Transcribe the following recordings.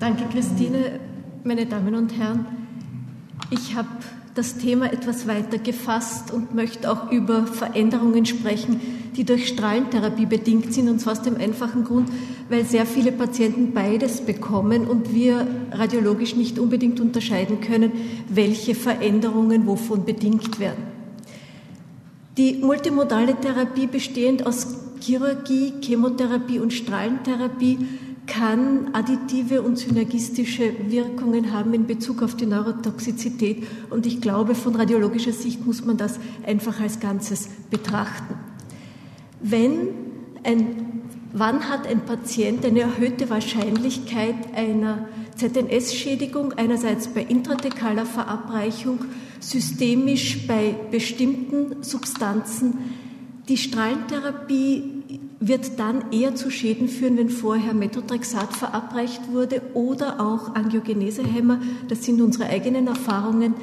Danke, Christine. Meine Damen und Herren, ich habe das Thema etwas weiter gefasst und möchte auch über Veränderungen sprechen, die durch Strahlentherapie bedingt sind, und zwar aus dem einfachen Grund, weil sehr viele Patienten beides bekommen und wir radiologisch nicht unbedingt unterscheiden können, welche Veränderungen wovon bedingt werden. Die multimodale Therapie bestehend aus Chirurgie, Chemotherapie und Strahlentherapie kann additive und synergistische Wirkungen haben in Bezug auf die Neurotoxizität. Und ich glaube, von radiologischer Sicht muss man das einfach als Ganzes betrachten. Wenn ein, wann hat ein Patient eine erhöhte Wahrscheinlichkeit einer ZNS-Schädigung, einerseits bei intratekaler Verabreichung, systemisch bei bestimmten Substanzen. Die Strahlentherapie wird dann eher zu Schäden führen, wenn vorher Methotrexat verabreicht wurde oder auch Angiogenesehämmer. Das sind unsere eigenen Erfahrungen.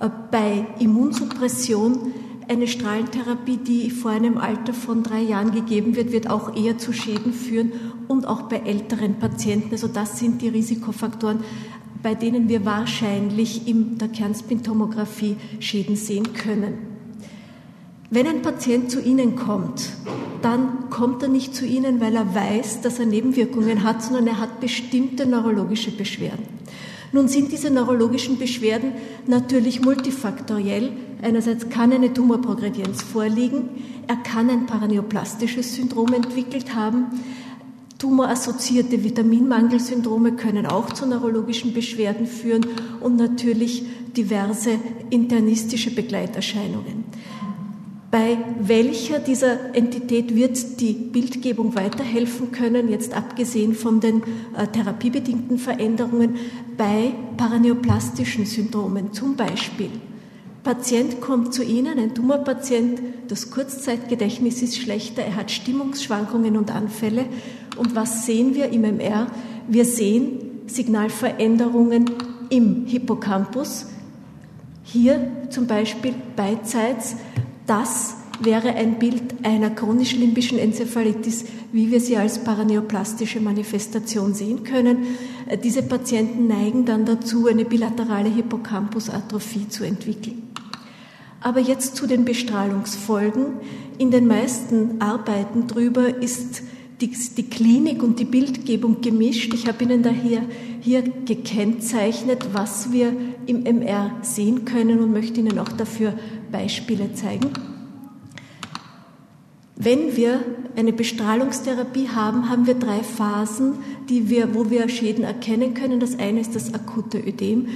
Äh, bei Immunsuppression eine Strahlentherapie, die vor einem Alter von drei Jahren gegeben wird, wird auch eher zu Schäden führen und auch bei älteren Patienten. Also das sind die Risikofaktoren, bei denen wir wahrscheinlich in der Kernspintomographie Schäden sehen können. Wenn ein Patient zu Ihnen kommt, dann kommt er nicht zu Ihnen, weil er weiß, dass er Nebenwirkungen hat, sondern er hat bestimmte neurologische Beschwerden. Nun sind diese neurologischen Beschwerden natürlich multifaktoriell. Einerseits kann eine Tumorprogredienz vorliegen, er kann ein paraneoplastisches Syndrom entwickelt haben, Tumorassoziierte Vitaminmangelsyndrome können auch zu neurologischen Beschwerden führen und natürlich diverse internistische Begleiterscheinungen. Bei welcher dieser Entität wird die Bildgebung weiterhelfen können, jetzt abgesehen von den äh, therapiebedingten Veränderungen, bei paraneoplastischen Syndromen zum Beispiel? Patient kommt zu Ihnen, ein Tumorpatient, das Kurzzeitgedächtnis ist schlechter, er hat Stimmungsschwankungen und Anfälle. Und was sehen wir im MR? Wir sehen Signalveränderungen im Hippocampus. Hier zum Beispiel beidseits das wäre ein Bild einer chronisch-limbischen Enzephalitis, wie wir sie als paraneoplastische Manifestation sehen können. Diese Patienten neigen dann dazu, eine bilaterale Hippocampusatrophie zu entwickeln. Aber jetzt zu den Bestrahlungsfolgen. In den meisten Arbeiten drüber ist die, die Klinik und die Bildgebung gemischt. Ich habe Ihnen daher hier gekennzeichnet, was wir im MR sehen können und möchte Ihnen auch dafür Beispiele zeigen. Wenn wir eine Bestrahlungstherapie haben, haben wir drei Phasen, die wir, wo wir Schäden erkennen können. Das eine ist das akute Ödem.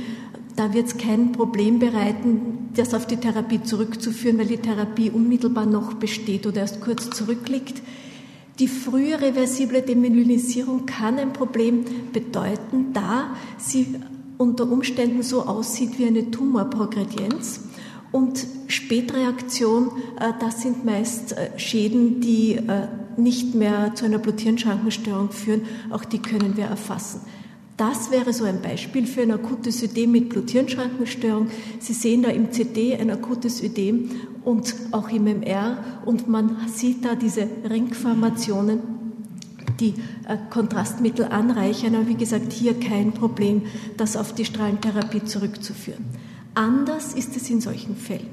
Da wird es kein Problem bereiten, das auf die Therapie zurückzuführen, weil die Therapie unmittelbar noch besteht oder erst kurz zurückliegt. Die frühe reversible Demyelinisierung kann ein Problem bedeuten, da sie unter Umständen so aussieht wie eine Tumorprogredienz. Und Spätreaktion, äh, das sind meist äh, Schäden, die äh, nicht mehr zu einer Bluthirnschrankenstörung führen. Auch die können wir erfassen. Das wäre so ein Beispiel für ein akutes Ödem mit Bluthirnschrankenstörung. Sie sehen da im CD ein akutes Ödem und auch im MR und man sieht da diese Ringformationen, die Kontrastmittel anreichern. Aber wie gesagt, hier kein Problem, das auf die Strahlentherapie zurückzuführen. Anders ist es in solchen Fällen.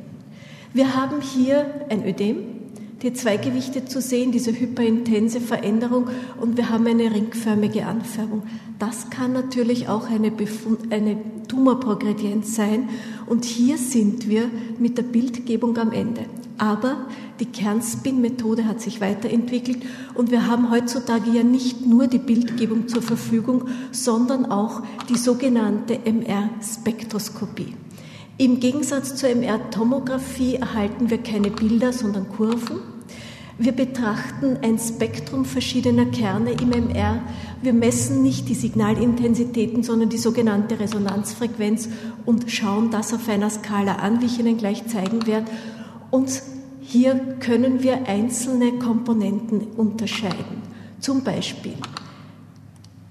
Wir haben hier ein Ödem, die zwei Gewichte zu sehen, diese hyperintense Veränderung und wir haben eine ringförmige Anfärbung. Das kann natürlich auch eine, Befund, eine Tumorprogredienz sein und hier sind wir mit der Bildgebung am Ende. Aber die Kernspin-Methode hat sich weiterentwickelt und wir haben heutzutage ja nicht nur die Bildgebung zur Verfügung, sondern auch die sogenannte MR-Spektroskopie. Im Gegensatz zur MR-Tomographie erhalten wir keine Bilder, sondern Kurven. Wir betrachten ein Spektrum verschiedener Kerne im MR. Wir messen nicht die Signalintensitäten, sondern die sogenannte Resonanzfrequenz und schauen das auf einer Skala an, wie ich Ihnen gleich zeigen werde. Und hier können wir einzelne Komponenten unterscheiden. Zum Beispiel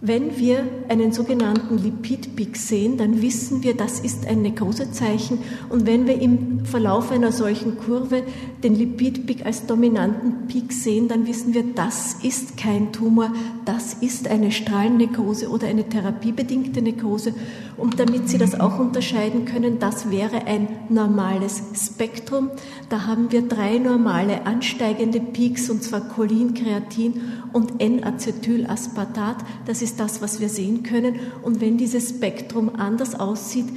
Wenn wir einen sogenannten Lipidpeak sehen, dann wissen wir, das ist ein Nekrosezeichen. Und wenn wir im Verlauf einer solchen Kurve den Lipidpeak als dominanten Peak sehen, dann wissen wir, das ist kein Tumor, das ist eine Strahlennekrose oder eine therapiebedingte Nekrose. Und damit Sie das auch unterscheiden können, das wäre ein normales Spektrum. Da haben wir drei normale ansteigende Peaks, und zwar Cholin, Kreatin und N-Acetylaspartat. Das ist das, was wir sehen können. Und wenn dieses Spektrum anders aussieht,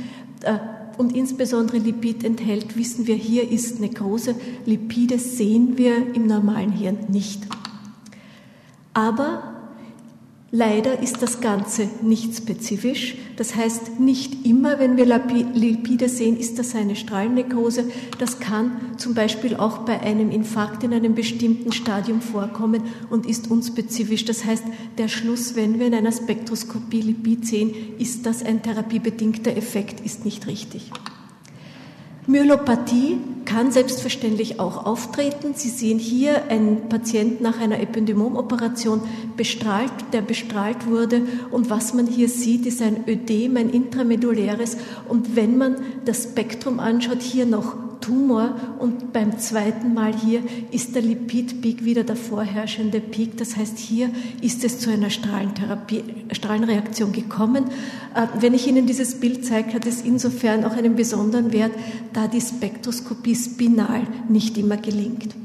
äh, und insbesondere Lipid enthält, wissen wir, hier ist Nekrose. Lipide sehen wir im normalen Hirn nicht. Aber Leider ist das Ganze nicht spezifisch. Das heißt, nicht immer, wenn wir Lipide sehen, ist das eine Strahlennekrose. Das kann zum Beispiel auch bei einem Infarkt in einem bestimmten Stadium vorkommen und ist unspezifisch. Das heißt, der Schluss, wenn wir in einer Spektroskopie Lipid sehen, ist das ein therapiebedingter Effekt, ist nicht richtig. Myelopathie kann selbstverständlich auch auftreten. Sie sehen hier einen Patient nach einer Ependymomoperation bestrahlt, der bestrahlt wurde. Und was man hier sieht, ist ein Ödem, ein intrameduläres. Und wenn man das Spektrum anschaut, hier noch Tumor und beim zweiten Mal hier ist der Lipidpeak wieder der vorherrschende Peak. Das heißt, hier ist es zu einer Strahlentherapie, Strahlenreaktion gekommen. Äh, wenn ich Ihnen dieses Bild zeige, hat es insofern auch einen besonderen Wert, da die Spektroskopie spinal nicht immer gelingt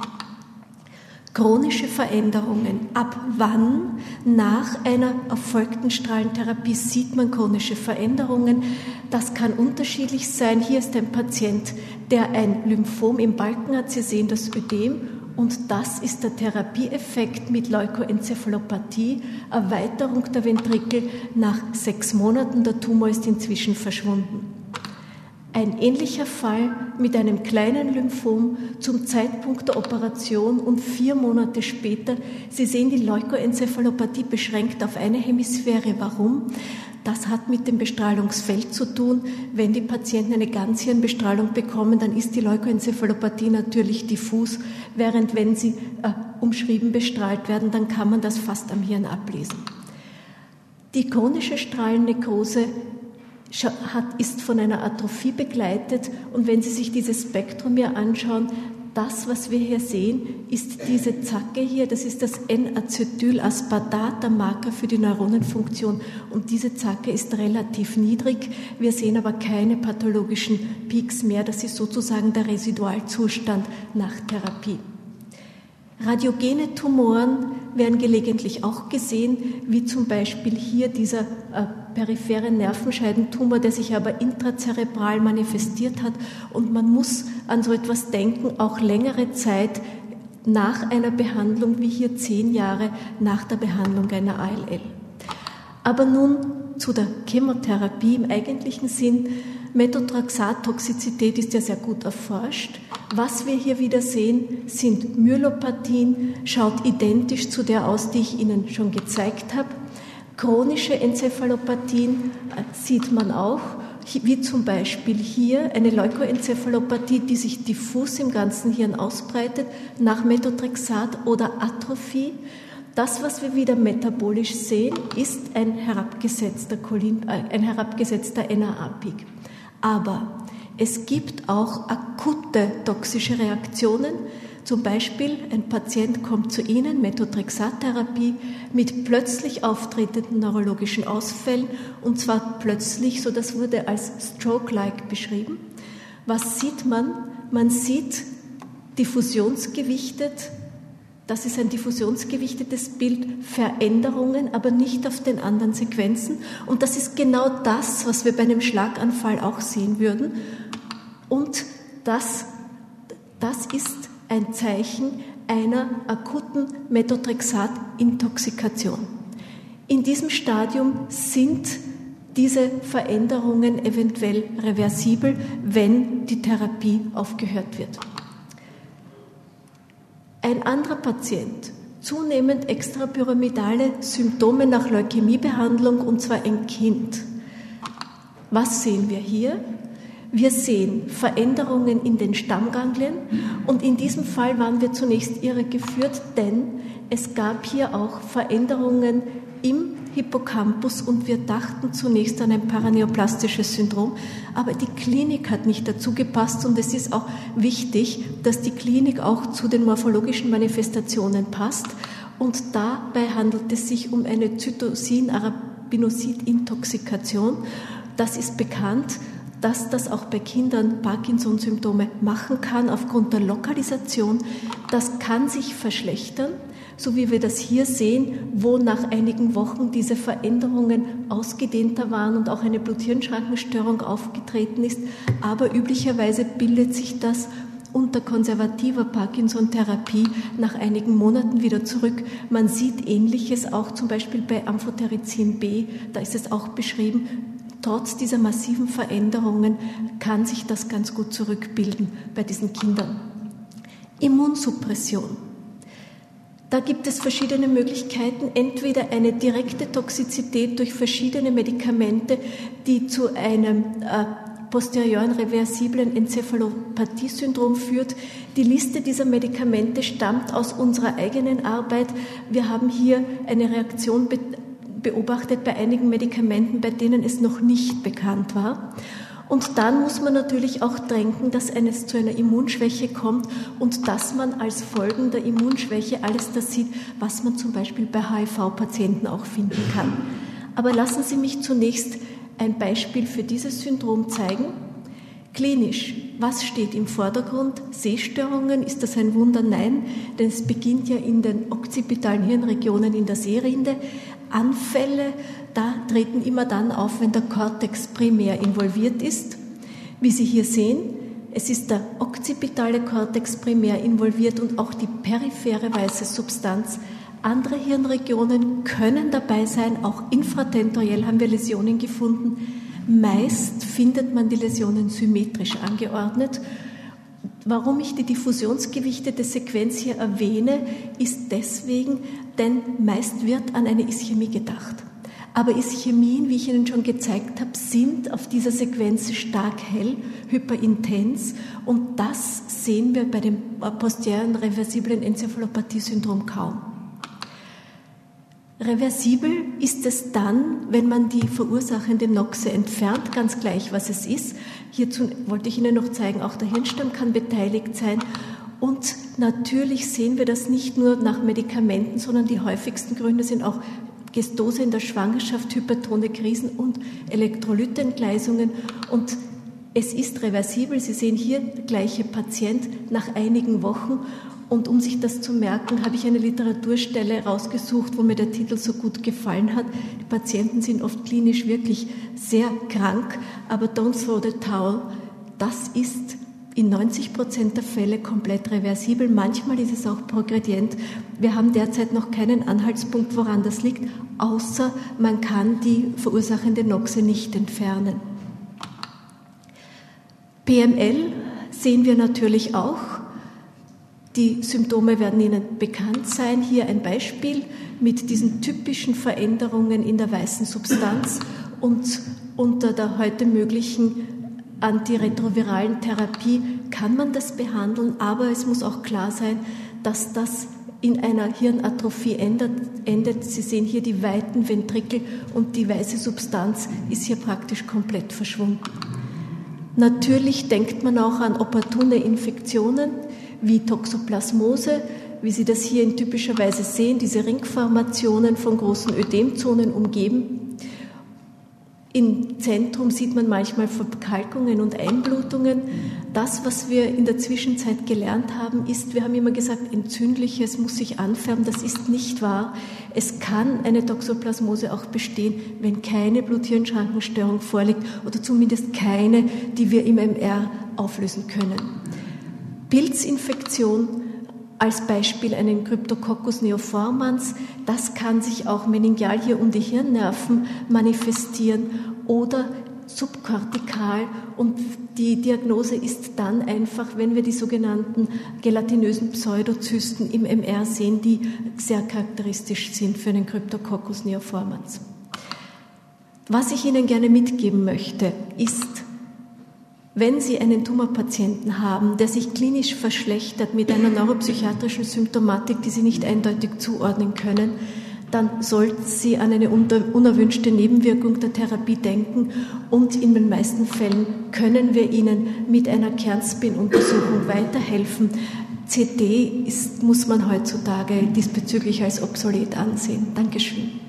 chronische Veränderungen. Ab wann nach einer erfolgten Strahlentherapie sieht man chronische Veränderungen? Das kann unterschiedlich sein. Hier ist ein Patient, der ein Lymphom im Balken hat. Sie sehen das Ödem. Und das ist der Therapieeffekt mit Leukoenzephalopathie, Erweiterung der Ventrikel nach sechs Monaten. Der Tumor ist inzwischen verschwunden. Ein ähnlicher Fall mit einem kleinen Lymphom zum Zeitpunkt der Operation und vier Monate später. Sie sehen die Leukoenzephalopathie beschränkt auf eine Hemisphäre. Warum? Das hat mit dem Bestrahlungsfeld zu tun. Wenn die Patienten eine Ganzhirnbestrahlung bekommen, dann ist die Leukoenzephalopathie natürlich diffus, während wenn sie äh, umschrieben bestrahlt werden, dann kann man das fast am Hirn ablesen. Die chronische Strahlennekrose hat, ist von einer Atrophie begleitet. Und wenn Sie sich dieses Spektrum hier anschauen, das, was wir hier sehen, ist diese Zacke hier, das ist das N-Acetylaspartat, der Marker für die Neuronenfunktion. Und diese Zacke ist relativ niedrig. Wir sehen aber keine pathologischen Peaks mehr. Das ist sozusagen der Residualzustand nach Therapie. Radiogene Tumoren werden gelegentlich auch gesehen, wie zum Beispiel hier dieser äh, periphere Nervenscheidentumor, der sich aber intrazerebral manifestiert hat. Und man muss an so etwas denken, auch längere Zeit nach einer Behandlung, wie hier zehn Jahre nach der Behandlung einer ALL. Aber nun zu der Chemotherapie im eigentlichen Sinn. Methotrexat-Toxizität ist ja sehr gut erforscht. Was wir hier wieder sehen, sind Myelopathien, schaut identisch zu der aus, die ich Ihnen schon gezeigt habe. Chronische Enzephalopathien äh, sieht man auch, wie zum Beispiel hier eine Leukoenzephalopathie, die sich diffus im ganzen Hirn ausbreitet, nach Methotrexat oder Atrophie. Das, was wir wieder metabolisch sehen, ist ein herabgesetzter, Cholin, äh, ein herabgesetzter NAA-Peak. Aber es gibt auch akute toxische Reaktionen. Zum Beispiel ein Patient kommt zu Ihnen, Methotrexat-Therapie, mit plötzlich auftretenden neurologischen Ausfällen und zwar plötzlich, so das wurde als Stroke-like beschrieben. Was sieht man? Man sieht diffusionsgewichtet das ist ein diffusionsgewichtetes Bild, Veränderungen, aber nicht auf den anderen Sequenzen. Und das ist genau das, was wir bei einem Schlaganfall auch sehen würden. Und das, das ist ein Zeichen einer akuten Methotrexat-Intoxikation. In diesem Stadium sind diese Veränderungen eventuell reversibel, wenn die Therapie aufgehört wird. Ein anderer Patient, zunehmend extrapyramidale Symptome nach Leukämiebehandlung und zwar ein Kind. Was sehen wir hier? Wir sehen Veränderungen in den Stammganglien und in diesem Fall waren wir zunächst irregeführt, denn es gab hier auch Veränderungen im Hippocampus und wir dachten zunächst an ein paraneoplastisches Syndrom, aber die Klinik hat nicht dazu gepasst und es ist auch wichtig, dass die Klinik auch zu den morphologischen Manifestationen passt und dabei handelt es sich um eine Zytosin-Arabinosid-Intoxikation. Das ist bekannt dass das auch bei Kindern Parkinson-Symptome machen kann aufgrund der Lokalisation. Das kann sich verschlechtern, so wie wir das hier sehen, wo nach einigen Wochen diese Veränderungen ausgedehnter waren und auch eine Blut-Hirn-Schrankenstörung aufgetreten ist. Aber üblicherweise bildet sich das unter konservativer Parkinson-Therapie nach einigen Monaten wieder zurück. Man sieht Ähnliches auch zum Beispiel bei Amphotericin B, da ist es auch beschrieben, trotz dieser massiven Veränderungen kann sich das ganz gut zurückbilden bei diesen Kindern. Immunsuppression. Da gibt es verschiedene Möglichkeiten, entweder eine direkte Toxizität durch verschiedene Medikamente, die zu einem äh, posterioren reversiblen Enzephalopathie-Syndrom führt. Die Liste dieser Medikamente stammt aus unserer eigenen Arbeit. Wir haben hier eine Reaktion beobachtet bei einigen Medikamenten, bei denen es noch nicht bekannt war. Und dann muss man natürlich auch denken, dass es zu einer Immunschwäche kommt und dass man als Folgen der Immunschwäche alles das sieht, was man zum Beispiel bei HIV-Patienten auch finden kann. Aber lassen Sie mich zunächst ein Beispiel für dieses Syndrom zeigen. Klinisch, was steht im Vordergrund? Sehstörungen, ist das ein Wunder? Nein, denn es beginnt ja in den occipitalen Hirnregionen in der Sehrinde. Anfälle, da treten immer dann auf, wenn der Kortex primär involviert ist. Wie Sie hier sehen, es ist der occipitale Kortex primär involviert und auch die periphere weiße Substanz. Andere Hirnregionen können dabei sein, auch infratentoriell haben wir Läsionen gefunden. Meist findet man die Läsionen symmetrisch angeordnet. Warum ich die diffusionsgewichtete Sequenz hier erwähne, ist deswegen, denn meist wird an eine Ischämie gedacht. Aber Ischämien, wie ich Ihnen schon gezeigt habe, sind auf dieser Sequenz stark hell, hyperintens und das sehen wir bei dem posterieren reversiblen Enzephalopathie-Syndrom kaum. Reversibel ist es dann, wenn man die verursachende Noxe entfernt, ganz gleich, was es ist. Hierzu wollte ich Ihnen noch zeigen, auch der Hirnstamm kann beteiligt sein. Und natürlich sehen wir das nicht nur nach Medikamenten, sondern die häufigsten Gründe sind auch Gestose in der Schwangerschaft, hypertone Krisen und Elektrolytentgleisungen. Und es ist reversibel. Sie sehen hier der gleiche Patient nach einigen Wochen. Und um sich das zu merken, habe ich eine Literaturstelle rausgesucht, wo mir der Titel so gut gefallen hat. Die Patienten sind oft klinisch wirklich sehr krank, aber don't throw the towel. Das ist in 90 Prozent der Fälle komplett reversibel. Manchmal ist es auch progredient. Wir haben derzeit noch keinen Anhaltspunkt, woran das liegt, außer man kann die verursachende Noxe nicht entfernen. PML sehen wir natürlich auch. Die Symptome werden Ihnen bekannt sein. Hier ein Beispiel mit diesen typischen Veränderungen in der weißen Substanz und unter der heute möglichen antiretroviralen Therapie kann man das behandeln, aber es muss auch klar sein, dass das in einer Hirnatrophie endet, endet. Sie sehen hier die weiten Ventrikel und die weiße Substanz ist hier praktisch komplett verschwunden. Natürlich denkt man auch an opportune Infektionen wie Toxoplasmose, wie Sie das hier in typischer Weise sehen, diese Ringformationen von großen Ödemzonen umgeben. Im Zentrum sieht man manchmal Verkalkungen und Einblutungen. Das, was wir in der Zwischenzeit gelernt haben, ist, wir haben immer gesagt, entzündliches muss sich anfärben. Das ist nicht wahr. Es kann eine Toxoplasmose auch bestehen, wenn keine Blut-Hirn-Schrankenstörung vorliegt oder zumindest keine, die wir im MR auflösen können. Pilzinfektion als Beispiel einen Cryptococcus neoformans, das kann sich auch meningial hier um die Hirnnerven manifestieren oder subkortikal und die Diagnose ist dann einfach, wenn wir die sogenannten gelatinösen Pseudozysten im MR sehen, die sehr charakteristisch sind für einen Cryptococcus neoformans. Was ich Ihnen gerne mitgeben möchte, ist, wenn Sie einen Tumorpatienten haben, der sich klinisch verschlechtert mit einer neuropsychiatrischen Symptomatik, die Sie nicht eindeutig zuordnen können, dann sollten Sie an eine unerwünschte Nebenwirkung der Therapie denken und in den meisten Fällen können wir Ihnen mit einer Kernspin-Untersuchung weiterhelfen. CD ist, muss man heutzutage diesbezüglich als obsolet ansehen. Dankeschön.